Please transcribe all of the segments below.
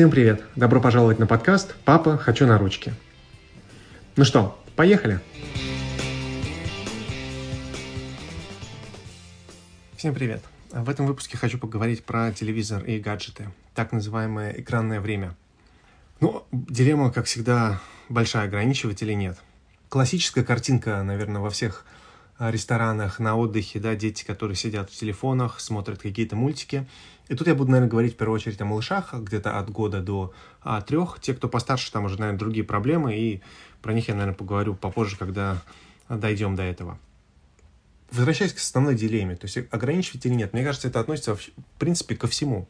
Всем привет! Добро пожаловать на подкаст «Папа, хочу на ручки». Ну что, поехали? Всем привет! В этом выпуске хочу поговорить про телевизор и гаджеты, так называемое экранное время. Ну, дилемма, как всегда, большая, ограничивать или нет. Классическая картинка, наверное, во всех ресторанах, на отдыхе, да, дети, которые сидят в телефонах, смотрят какие-то мультики. И тут я буду, наверное, говорить в первую очередь о малышах, где-то от года до а, трех. Те, кто постарше, там уже, наверное, другие проблемы, и про них я, наверное, поговорю попозже, когда дойдем до этого. Возвращаясь к основной дилемме, то есть ограничивать или нет, мне кажется, это относится, в принципе, ко всему.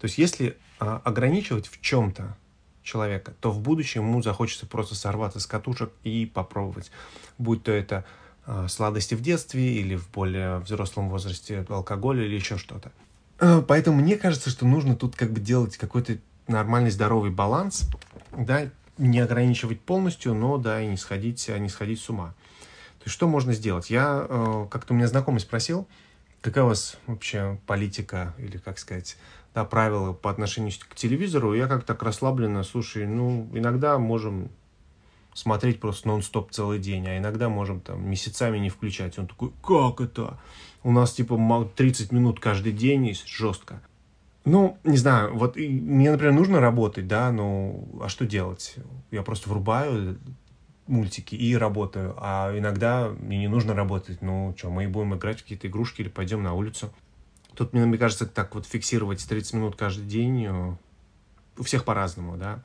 То есть если а, ограничивать в чем-то человека, то в будущем ему захочется просто сорваться с катушек и попробовать. Будь то это Э, сладости в детстве или в более взрослом возрасте алкоголь или еще что-то. Э, поэтому мне кажется, что нужно тут как бы делать какой-то нормальный здоровый баланс, да, не ограничивать полностью, но да, и не сходить, а не сходить с ума. То есть что можно сделать? Я э, как-то у меня знакомый спросил, какая у вас вообще политика или, как сказать, да, правила по отношению к телевизору. Я как-то так расслабленно, слушай, ну, иногда можем смотреть просто нон-стоп целый день, а иногда можем там месяцами не включать. Он такой, как это? У нас типа 30 минут каждый день есть, жестко. Ну, не знаю, вот мне, например, нужно работать, да, ну, а что делать? Я просто врубаю мультики и работаю, а иногда мне не нужно работать, ну, что, мы будем играть в какие-то игрушки или пойдем на улицу. Тут, мне, мне кажется, так вот фиксировать 30 минут каждый день э, у всех по-разному, да.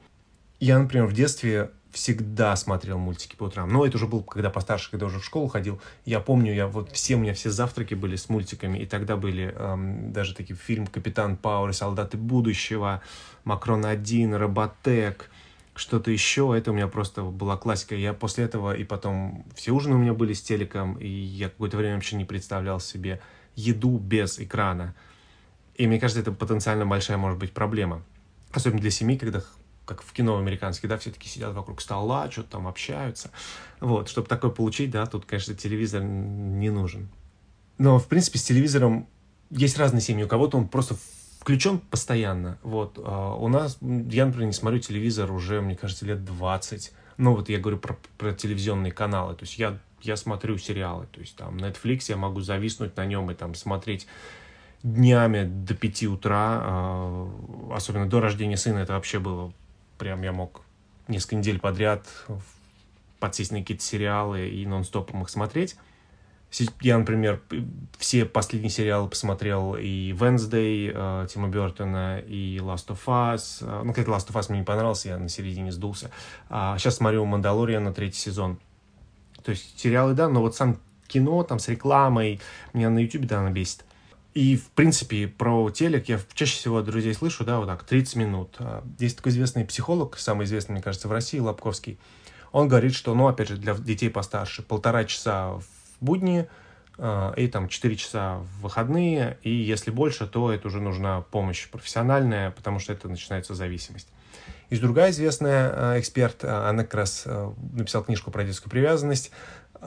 Я, например, в детстве всегда смотрел мультики по утрам. Но это уже был, когда постарше, когда уже в школу ходил. Я помню, я вот все у меня все завтраки были с мультиками, и тогда были эм, даже такие фильм «Капитан Пауэр», «Солдаты будущего», «Макрон-1», «Роботек», что-то еще. Это у меня просто была классика. Я после этого, и потом все ужины у меня были с телеком, и я какое-то время вообще не представлял себе еду без экрана. И мне кажется, это потенциально большая может быть проблема. Особенно для семей, когда как в кино американских, да, все таки сидят вокруг стола, что-то там общаются. Вот, чтобы такое получить, да, тут, конечно, телевизор не нужен. Но, в принципе, с телевизором есть разные семьи. У кого-то он просто включен постоянно. Вот. А у нас, я, например, не смотрю телевизор уже, мне кажется, лет 20. Ну, вот я говорю про, про телевизионные каналы. То есть я, я смотрю сериалы. То есть там Netflix я могу зависнуть на нем и там смотреть днями до 5 утра. А, особенно до рождения сына это вообще было прям я мог несколько недель подряд подсесть на какие-то сериалы и нон-стопом их смотреть. Я, например, все последние сериалы посмотрел и Wednesday э, Тима Бертона, и Last of Us. Э, ну, как Last of Us мне не понравился, я на середине сдулся. А сейчас смотрю «Мандалориан» на третий сезон. То есть сериалы, да, но вот сам кино там с рекламой меня на YouTube, да, она бесит. И, в принципе, про телек я чаще всего от друзей слышу, да, вот так, 30 минут. А, есть такой известный психолог, самый известный, мне кажется, в России, Лобковский. Он говорит, что, ну, опять же, для детей постарше, полтора часа в будни, а, и там 4 часа в выходные, и если больше, то это уже нужна помощь профессиональная, потому что это начинается зависимость. И другая известная а, эксперт, она как раз написала книжку про детскую привязанность.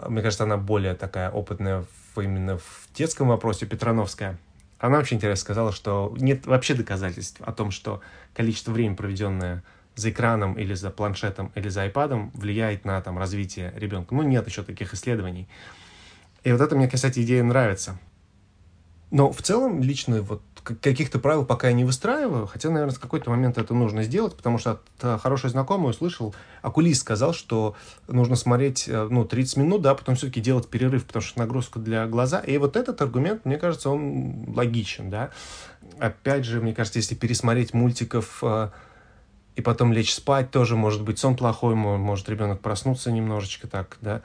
Мне кажется, она более такая опытная именно в детском вопросе Петрановская, она очень интересно сказала, что нет вообще доказательств о том, что количество времени, проведенное за экраном или за планшетом или за айпадом, влияет на там, развитие ребенка. Ну, нет еще таких исследований. И вот это мне, кстати, идея нравится. Но в целом, лично вот каких-то правил пока я не выстраиваю, хотя, наверное, в какой-то момент это нужно сделать, потому что от э, хорошей знакомой услышал, окулист сказал, что нужно смотреть, э, ну, 30 минут, да, потом все-таки делать перерыв, потому что нагрузка для глаза. И вот этот аргумент, мне кажется, он логичен, да. Опять же, мне кажется, если пересмотреть мультиков э, и потом лечь спать, тоже может быть сон плохой, может ребенок проснуться немножечко так, да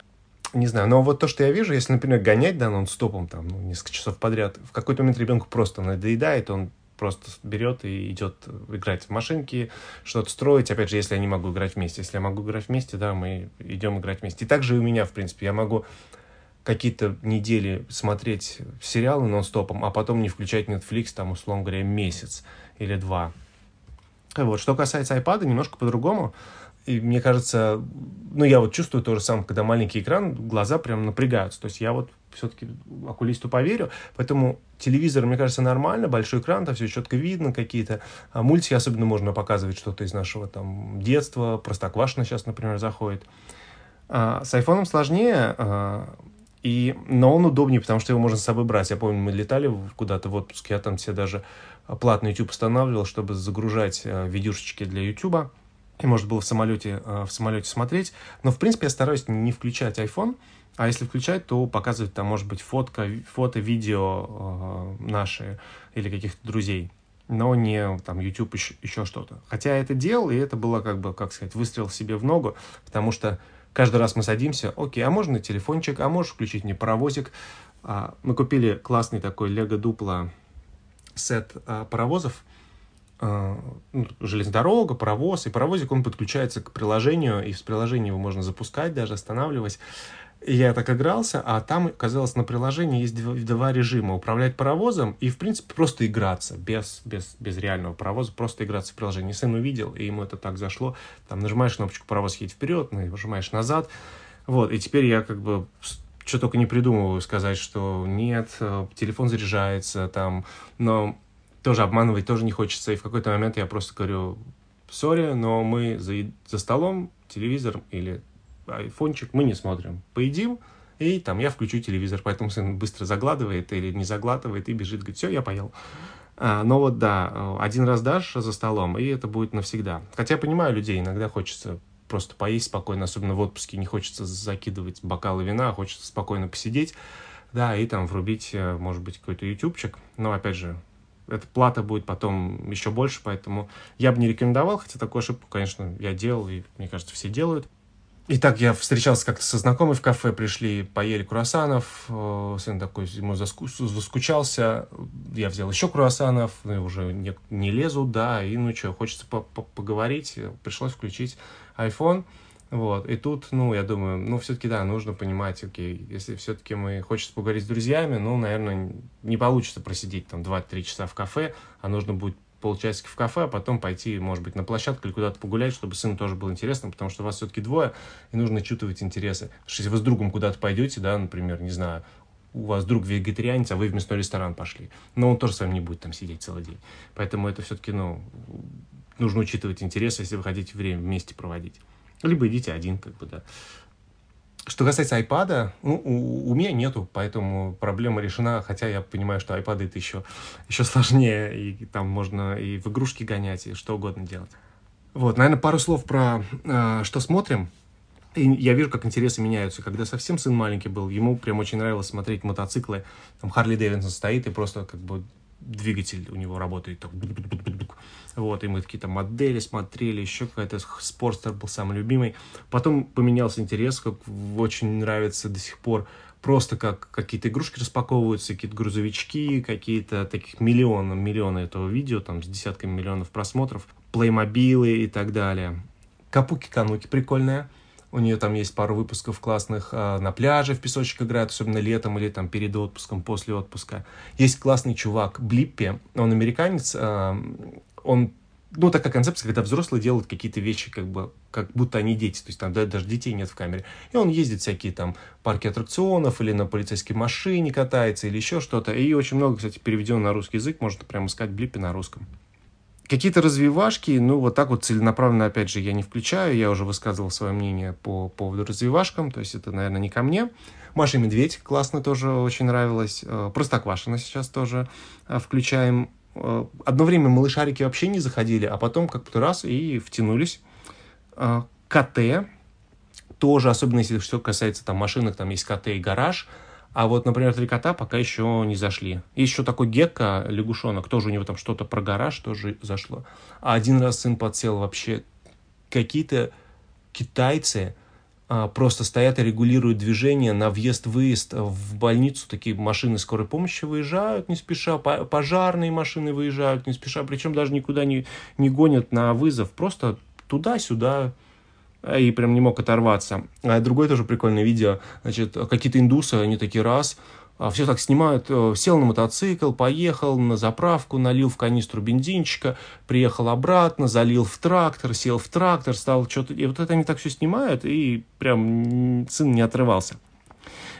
не знаю, но вот то, что я вижу, если, например, гонять, да, нон-стопом, там, ну, несколько часов подряд, в какой-то момент ребенку просто надоедает, он просто берет и идет играть в машинки, что-то строить. Опять же, если я не могу играть вместе. Если я могу играть вместе, да, мы идем играть вместе. И также и у меня, в принципе, я могу какие-то недели смотреть сериалы нон-стопом, а потом не включать Netflix, там, условно говоря, месяц или два. Вот. Что касается iPad, немножко по-другому. И мне кажется, ну, я вот чувствую то же самое, когда маленький экран, глаза прям напрягаются. То есть я вот все-таки окулисту поверю. Поэтому телевизор, мне кажется, нормально, большой экран, там все четко видно, какие-то а мультики, особенно можно показывать что-то из нашего там детства, Простоквашино сейчас, например, заходит. А, с айфоном сложнее, а, и, но он удобнее, потому что его можно с собой брать. Я помню, мы летали куда-то в отпуск, я там себе даже платный YouTube устанавливал, чтобы загружать а, видюшечки для YouTube. И можно было в самолете, а, в самолете смотреть. Но, в принципе, я стараюсь не включать iPhone, а если включать, то показывать там, может быть, фотка, фото, видео э, наши или каких-то друзей, но не там YouTube еще, еще что-то. Хотя я это делал, и это было как бы, как сказать, выстрел себе в ногу, потому что каждый раз мы садимся, окей, а можно телефончик, а можешь включить мне паровозик. А, мы купили классный такой Lego Duplo сет а, паровозов, ну, железная дорога, паровоз, и паровозик, он подключается к приложению, и с приложения его можно запускать, даже останавливать. И я так игрался, а там, казалось, на приложении есть два, два режима. Управлять паровозом и, в принципе, просто играться, без, без, без реального паровоза, просто играться в приложении. Сын увидел, и ему это так зашло. Там нажимаешь кнопочку «Паровоз едет вперед», нажимаешь «Назад». Вот, и теперь я как бы что только не придумываю сказать, что нет, э, телефон заряжается, там, но тоже обманывать тоже не хочется. И в какой-то момент я просто говорю, сори, но мы за, за столом, телевизор или айфончик мы не смотрим. Поедим, и там я включу телевизор, поэтому сын быстро загладывает или не заглатывает и бежит, говорит, все, я поел. А, но вот да, один раз дашь за столом, и это будет навсегда. Хотя я понимаю людей, иногда хочется просто поесть спокойно, особенно в отпуске, не хочется закидывать бокалы вина, а хочется спокойно посидеть, да, и там врубить, э, может быть, какой-то ютубчик. Но, опять же, эта плата будет потом еще больше, поэтому я бы не рекомендовал, хотя такую ошибку, конечно, я делал, и мне кажется, все делают. Итак, я встречался как-то со знакомой в кафе, пришли, поели круассанов, э, сын такой ему заску, заскучался, я взял еще круассанов, ну, уже не, не лезут, да, и ну что, хочется по -по поговорить, пришлось включить iPhone, вот, и тут, ну, я думаю, ну, все-таки, да, нужно понимать, окей, если все-таки мы хочется поговорить с друзьями, ну, наверное, не получится просидеть там 2-3 часа в кафе, а нужно будет полчасика в кафе, а потом пойти, может быть, на площадку или куда-то погулять, чтобы сыну тоже было интересно, потому что вас все-таки двое, и нужно чувствовать интересы. Если вы с другом куда-то пойдете, да, например, не знаю, у вас друг вегетарианец, а вы в мясной ресторан пошли, но он тоже с вами не будет там сидеть целый день. Поэтому это все-таки, ну, нужно учитывать интересы, если вы хотите время вместе проводить. Либо идите один, как бы, да. Что касается iPad, ну, у, у меня нету, поэтому проблема решена, хотя я понимаю, что iPad это еще, еще сложнее, и там можно и в игрушки гонять, и что угодно делать. Вот, наверное, пару слов про э, что смотрим. И я вижу, как интересы меняются. Когда совсем сын маленький был, ему прям очень нравилось смотреть мотоциклы. Там Харли Дэвидсон стоит и просто как бы двигатель у него работает. Так, вот, и мы какие-то модели смотрели, еще какая-то Спортстер был самый любимый. Потом поменялся интерес, как очень нравится до сих пор просто как какие-то игрушки распаковываются, какие-то грузовички, какие-то таких миллионы, миллионы этого видео, там с десятками миллионов просмотров, плеймобилы и так далее. Капуки-кануки прикольная. У нее там есть пару выпусков классных а, на пляже в песочек играют, особенно летом или там перед отпуском, после отпуска. Есть классный чувак Блиппи, он американец, а, он ну, такая концепция, когда взрослые делают какие-то вещи, как бы, как будто они дети, то есть там да, даже детей нет в камере. И он ездит всякие там парки аттракционов или на полицейской машине катается или еще что-то. И очень много, кстати, переведено на русский язык, можно прямо искать блипи на русском. Какие-то развивашки, ну, вот так вот целенаправленно, опять же, я не включаю. Я уже высказывал свое мнение по поводу развивашкам, то есть это, наверное, не ко мне. Маша и Медведь классно тоже очень нравилось. э, Простоквашино сейчас тоже э, включаем. Э, Одно время малышарики вообще не заходили, а потом как-то раз и втянулись. КТ тоже, особенно если что касается там машинок, там есть КТ и гараж – а вот, например, три кота пока еще не зашли. Есть еще такой гекко, лягушонок, тоже у него там что-то про гараж тоже зашло. А один раз сын подсел вообще. Какие-то китайцы а, просто стоят и регулируют движение на въезд-выезд в больницу. Такие машины скорой помощи выезжают не спеша, пожарные машины выезжают не спеша, причем даже никуда не, не гонят на вызов. Просто туда-сюда и прям не мог оторваться. А другое тоже прикольное видео, значит, какие-то индусы, они такие раз, а, все так снимают, э, сел на мотоцикл, поехал на заправку, налил в канистру бензинчика, приехал обратно, залил в трактор, сел в трактор, стал что-то... И вот это они так все снимают, и прям сын не отрывался.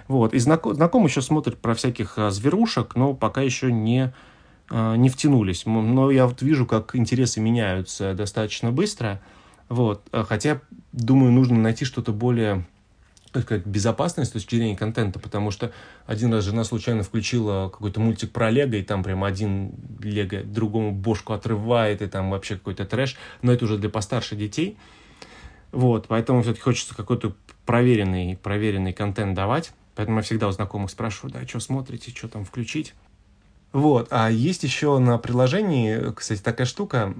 Вот. И знаком, знаком еще смотрит про всяких а, зверушек, но пока еще не, не втянулись. Но я вот вижу, как интересы меняются достаточно быстро. Вот. Хотя, думаю, нужно найти что-то более так сказать, безопасность с точки зрения контента, потому что один раз жена случайно включила какой-то мультик про Лего, и там прям один Лего другому бошку отрывает, и там вообще какой-то трэш, но это уже для постарше детей. Вот, поэтому все-таки хочется какой-то проверенный, проверенный контент давать. Поэтому я всегда у знакомых спрашиваю, да, что смотрите, что там включить. Вот, а есть еще на приложении, кстати, такая штука,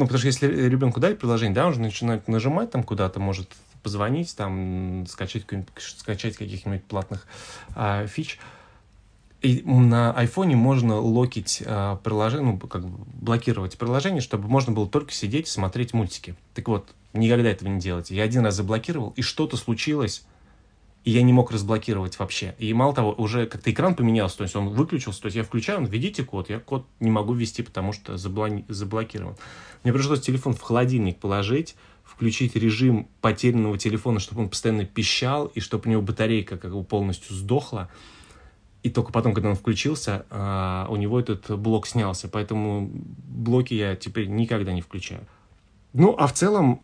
ну, потому что если ребенку дать приложение, да, он же начинает нажимать там куда-то, может позвонить, там, скачать, скачать каких-нибудь платных а, фич. И на айфоне можно локить а, приложение, ну, как бы блокировать приложение, чтобы можно было только сидеть и смотреть мультики. Так вот, никогда этого не делайте. Я один раз заблокировал, и что-то случилось, и я не мог разблокировать вообще. И мало того, уже как-то экран поменялся, то есть он выключился, то есть я включаю, он, введите код, я код не могу ввести, потому что заблокирован. Мне пришлось телефон в холодильник положить, включить режим потерянного телефона, чтобы он постоянно пищал, и чтобы у него батарейка как бы полностью сдохла. И только потом, когда он включился, а, у него этот блок снялся. Поэтому блоки я теперь никогда не включаю. Ну, а в целом,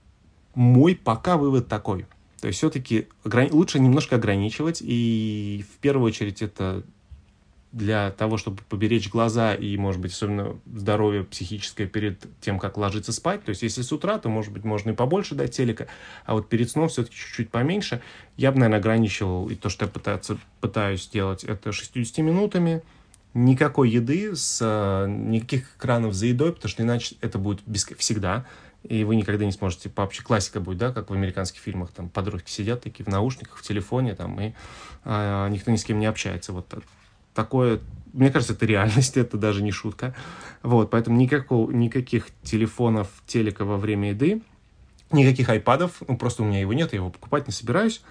мой пока вывод такой. То есть все-таки лучше немножко ограничивать, и в первую очередь это для того, чтобы поберечь глаза и, может быть, особенно здоровье психическое перед тем, как ложиться спать. То есть, если с утра, то, может быть, можно и побольше дать телека, а вот перед сном все-таки чуть-чуть поменьше. Я бы, наверное, ограничивал, и то, что я пытаться, пытаюсь делать, это 60 минутами, никакой еды, с, э, никаких экранов за едой, потому что иначе это будет без, всегда, и вы никогда не сможете, вообще классика будет, да, как в американских фильмах, там подростки сидят такие в наушниках, в телефоне, там, и а, никто ни с кем не общается. Вот такое, мне кажется, это реальность, это даже не шутка. Вот, поэтому никакого, никаких телефонов, телека во время еды, никаких айпадов, ну, просто у меня его нет, я его покупать не собираюсь.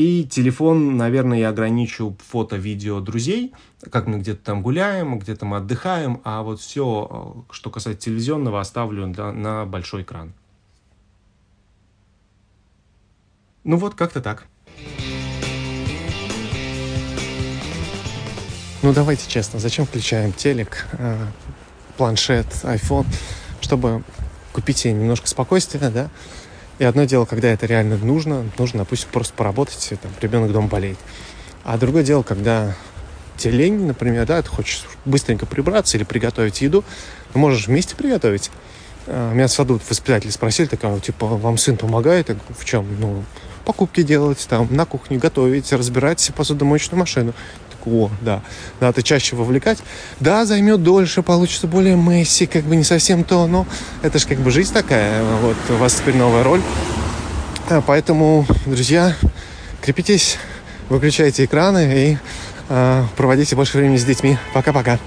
И телефон, наверное, я ограничу фото-видео друзей, как мы где-то там гуляем, где-то мы отдыхаем, а вот все, что касается телевизионного, оставлю на, на большой экран. Ну вот, как-то так. Ну давайте честно, зачем включаем телек, э, планшет, iPhone, чтобы купить себе немножко спокойствия, да? И одно дело, когда это реально нужно, нужно, допустим, просто поработать, там, ребенок дома болеет. А другое дело, когда тебе лень, например, да, ты хочешь быстренько прибраться или приготовить еду, ты можешь вместе приготовить. Э, меня в саду воспитатели спросили, такая, типа, вам сын помогает? Я говорю, в чем? Ну, покупки делать, там, на кухне готовить, разбирать посудомоечную машину о, да, надо чаще вовлекать. Да, займет дольше, получится более Месси, как бы не совсем то, но это же как бы жизнь такая, вот у вас теперь новая роль. А, поэтому, друзья, крепитесь, выключайте экраны и э, проводите больше времени с детьми. Пока-пока.